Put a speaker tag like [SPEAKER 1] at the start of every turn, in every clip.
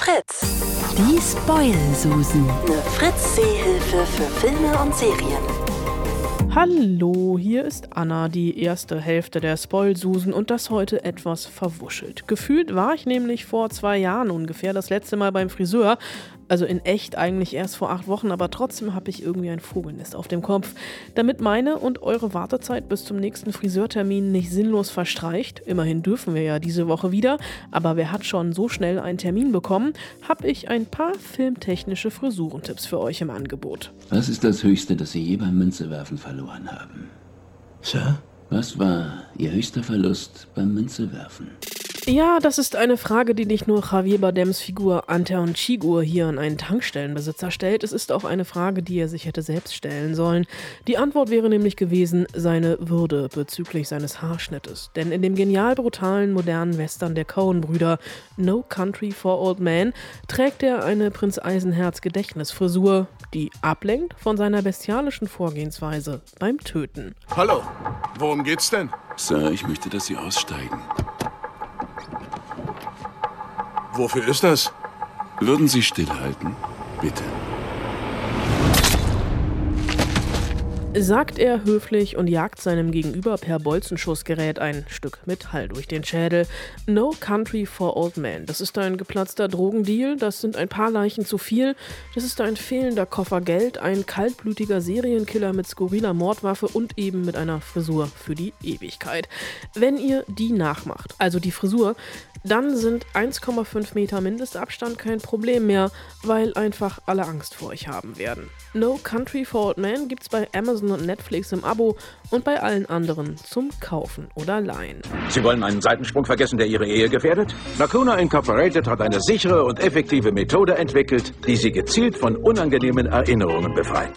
[SPEAKER 1] Fritz.
[SPEAKER 2] Die Spoil-Susen.
[SPEAKER 1] Eine Fritz-Seehilfe für Filme und Serien.
[SPEAKER 3] Hallo, hier ist Anna, die erste Hälfte der Spoil-Susen und das heute etwas verwuschelt. Gefühlt war ich nämlich vor zwei Jahren ungefähr das letzte Mal beim Friseur, also in echt eigentlich erst vor acht Wochen, aber trotzdem habe ich irgendwie ein Vogelnest auf dem Kopf. Damit meine und eure Wartezeit bis zum nächsten Friseurtermin nicht sinnlos verstreicht, immerhin dürfen wir ja diese Woche wieder, aber wer hat schon so schnell einen Termin bekommen, habe ich ein paar filmtechnische Frisurentipps für euch im Angebot.
[SPEAKER 4] Was ist das Höchste, das Sie je beim Münzewerfen verloren haben?
[SPEAKER 5] Sir?
[SPEAKER 4] Was war Ihr höchster Verlust beim Münzewerfen?
[SPEAKER 3] Ja, das ist eine Frage, die nicht nur Javier Bardems Figur Anteon Chigur hier an einen Tankstellenbesitzer stellt. Es ist auch eine Frage, die er sich hätte selbst stellen sollen. Die Antwort wäre nämlich gewesen, seine Würde bezüglich seines Haarschnittes. Denn in dem genial brutalen modernen Western der Coen-Brüder No Country for Old Men trägt er eine Prinz Eisenherz Gedächtnisfrisur, die ablenkt von seiner bestialischen Vorgehensweise beim Töten.
[SPEAKER 6] Hallo, worum geht's denn?
[SPEAKER 7] Sir, ich möchte, dass Sie aussteigen.
[SPEAKER 6] Wofür ist das?
[SPEAKER 7] Würden Sie stillhalten? Bitte.
[SPEAKER 3] Sagt er höflich und jagt seinem Gegenüber per Bolzenschussgerät ein Stück Metall durch den Schädel. No Country for Old Men. Das ist ein geplatzter Drogendeal, das sind ein paar Leichen zu viel, das ist ein fehlender Koffer Geld, ein kaltblütiger Serienkiller mit skurriler Mordwaffe und eben mit einer Frisur für die Ewigkeit. Wenn ihr die nachmacht, also die Frisur, dann sind 1,5 Meter Mindestabstand kein Problem mehr, weil einfach alle Angst vor euch haben werden. No Country for Old Men gibt's bei Amazon und Netflix im Abo und bei allen anderen zum Kaufen oder Leihen.
[SPEAKER 8] Sie wollen einen Seitensprung vergessen, der Ihre Ehe gefährdet? Lacuna Incorporated hat eine sichere und effektive Methode entwickelt, die Sie gezielt von unangenehmen Erinnerungen befreit.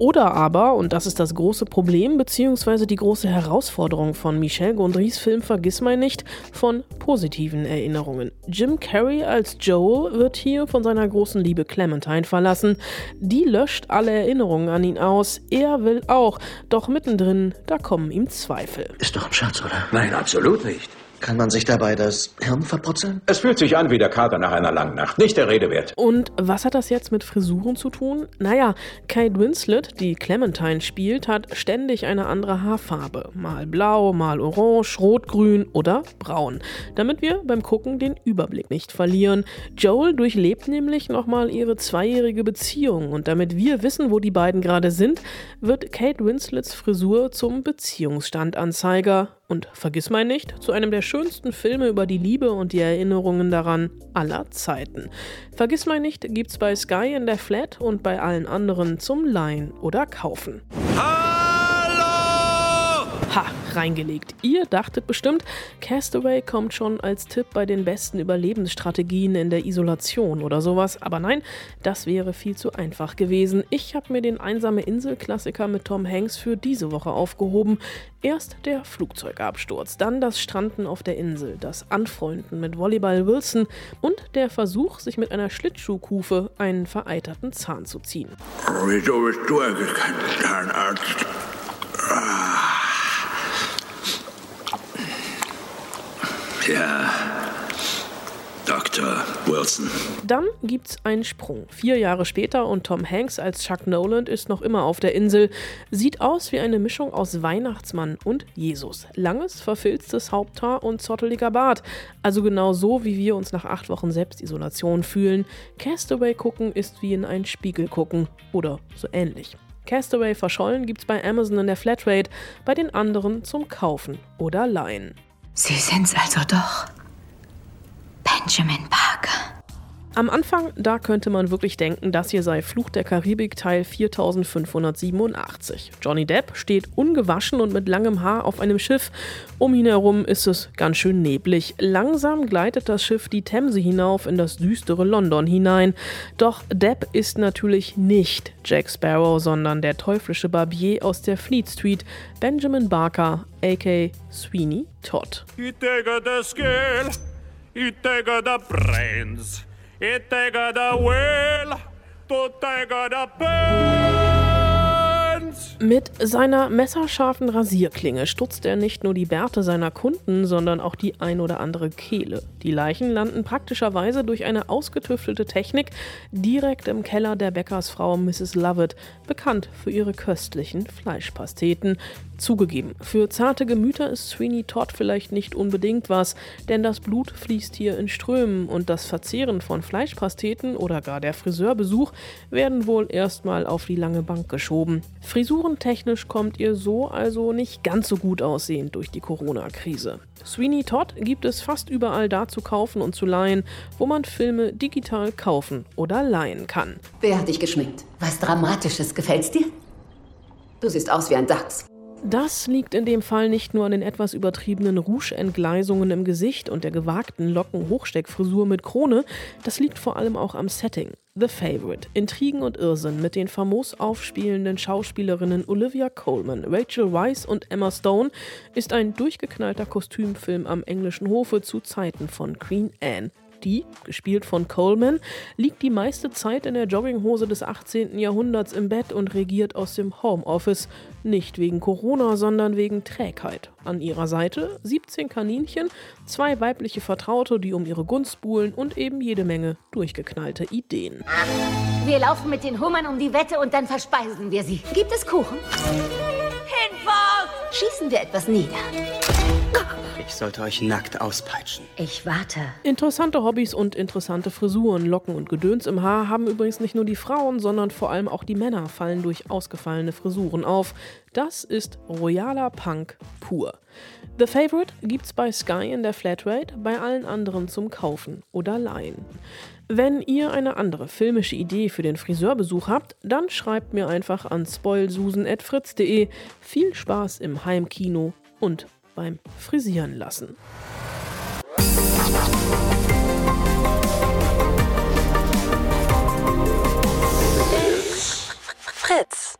[SPEAKER 3] Oder aber, und das ist das große Problem bzw. die große Herausforderung von Michel Gondrys Film Vergiss mal nicht, von positiven Erinnerungen. Jim Carrey als Joel wird hier von seiner großen Liebe Clementine verlassen. Die löscht alle Erinnerungen an ihn aus. Er will auch, doch mittendrin, da kommen ihm Zweifel.
[SPEAKER 5] Ist doch ein Scherz, oder?
[SPEAKER 8] Nein, absolut nicht.
[SPEAKER 5] Kann man sich dabei das Hirn verputzeln?
[SPEAKER 8] Es fühlt sich an wie der Kater nach einer langen Nacht. Nicht der Rede wert.
[SPEAKER 3] Und was hat das jetzt mit Frisuren zu tun? Naja, Kate Winslet, die Clementine spielt, hat ständig eine andere Haarfarbe. Mal blau, mal orange, rotgrün oder braun. Damit wir beim Gucken den Überblick nicht verlieren. Joel durchlebt nämlich nochmal ihre zweijährige Beziehung und damit wir wissen, wo die beiden gerade sind, wird Kate Winslets Frisur zum Beziehungsstandanzeiger und vergiss mal nicht, zu einem der schönsten Filme über die Liebe und die Erinnerungen daran aller Zeiten. Vergiss mal nicht, gibt's bei Sky in der Flat und bei allen anderen zum Leihen oder Kaufen. Ha, reingelegt. Ihr dachtet bestimmt, Castaway kommt schon als Tipp bei den besten Überlebensstrategien in der Isolation oder sowas. Aber nein, das wäre viel zu einfach gewesen. Ich habe mir den einsame Insel-Klassiker mit Tom Hanks für diese Woche aufgehoben. Erst der Flugzeugabsturz, dann das Stranden auf der Insel, das Anfreunden mit Volleyball Wilson und der Versuch, sich mit einer Schlittschuhkufe einen vereiterten Zahn zu ziehen.
[SPEAKER 9] Wieso bist du eigentlich kein Zahnarzt? Ja, Dr. Wilson.
[SPEAKER 3] Dann gibt's einen Sprung. Vier Jahre später und Tom Hanks als Chuck Noland ist noch immer auf der Insel. Sieht aus wie eine Mischung aus Weihnachtsmann und Jesus. Langes, verfilztes Haupthaar und zotteliger Bart. Also genau so, wie wir uns nach acht Wochen Selbstisolation fühlen. Castaway gucken ist wie in einen Spiegel gucken. Oder so ähnlich. Castaway verschollen gibt's bei Amazon in der Flatrate, bei den anderen zum Kaufen oder Leihen.
[SPEAKER 2] Sie sind's also doch. Benjamin Parker.
[SPEAKER 3] Am Anfang, da könnte man wirklich denken, das hier sei Fluch der Karibik Teil 4587. Johnny Depp steht ungewaschen und mit langem Haar auf einem Schiff. Um ihn herum ist es ganz schön neblig. Langsam gleitet das Schiff die Themse hinauf in das düstere London hinein. Doch Depp ist natürlich nicht Jack Sparrow, sondern der teuflische Barbier aus der Fleet Street, Benjamin Barker, aka Sweeney Todd.
[SPEAKER 6] Ich take the skill, ich take the brains, ich take the will, to take.
[SPEAKER 3] Mit seiner messerscharfen Rasierklinge stutzt er nicht nur die Bärte seiner Kunden, sondern auch die ein oder andere Kehle. Die Leichen landen praktischerweise durch eine ausgetüftelte Technik direkt im Keller der Bäckersfrau Mrs. Lovett, bekannt für ihre köstlichen Fleischpasteten. Zugegeben, für zarte Gemüter ist Sweeney Todd vielleicht nicht unbedingt was, denn das Blut fließt hier in Strömen und das Verzehren von Fleischpasteten oder gar der Friseurbesuch werden wohl erstmal auf die lange Bank geschoben. Frisurentechnisch kommt ihr so also nicht ganz so gut aussehend durch die Corona-Krise. Sweeney Todd gibt es fast überall da zu kaufen und zu leihen, wo man Filme digital kaufen oder leihen kann.
[SPEAKER 10] Wer hat dich geschminkt? Was Dramatisches gefällt's dir? Du siehst aus wie ein Dachs.
[SPEAKER 3] Das liegt in dem Fall nicht nur an den etwas übertriebenen Rouge-Entgleisungen im Gesicht und der gewagten Locken-Hochsteckfrisur mit Krone, das liegt vor allem auch am Setting. The Favorite, Intrigen und Irrsinn mit den famos aufspielenden Schauspielerinnen Olivia Colman, Rachel Weisz und Emma Stone ist ein durchgeknallter Kostümfilm am englischen Hofe zu Zeiten von Queen Anne. Die, gespielt von Coleman, liegt die meiste Zeit in der Jogginghose des 18. Jahrhunderts im Bett und regiert aus dem Homeoffice. Nicht wegen Corona, sondern wegen Trägheit. An ihrer Seite 17 Kaninchen, zwei weibliche Vertraute, die um ihre Gunst buhlen und eben jede Menge durchgeknallte Ideen.
[SPEAKER 10] Wir laufen mit den Hummern um die Wette und dann verspeisen wir sie. Gibt es Kuchen? Hinfort! Schießen wir etwas nieder.
[SPEAKER 11] Ich sollte euch nackt auspeitschen.
[SPEAKER 10] Ich warte.
[SPEAKER 3] Interessante Hobbys und interessante Frisuren, Locken und Gedöns im Haar haben übrigens nicht nur die Frauen, sondern vor allem auch die Männer fallen durch ausgefallene Frisuren auf. Das ist royaler Punk pur. The Favorite gibt's bei Sky in der Flatrate, bei allen anderen zum Kaufen oder Leihen. Wenn ihr eine andere filmische Idee für den Friseurbesuch habt, dann schreibt mir einfach an spoilsusen.fritz.de. Viel Spaß im Heimkino und beim Frisieren lassen.
[SPEAKER 1] Fritz.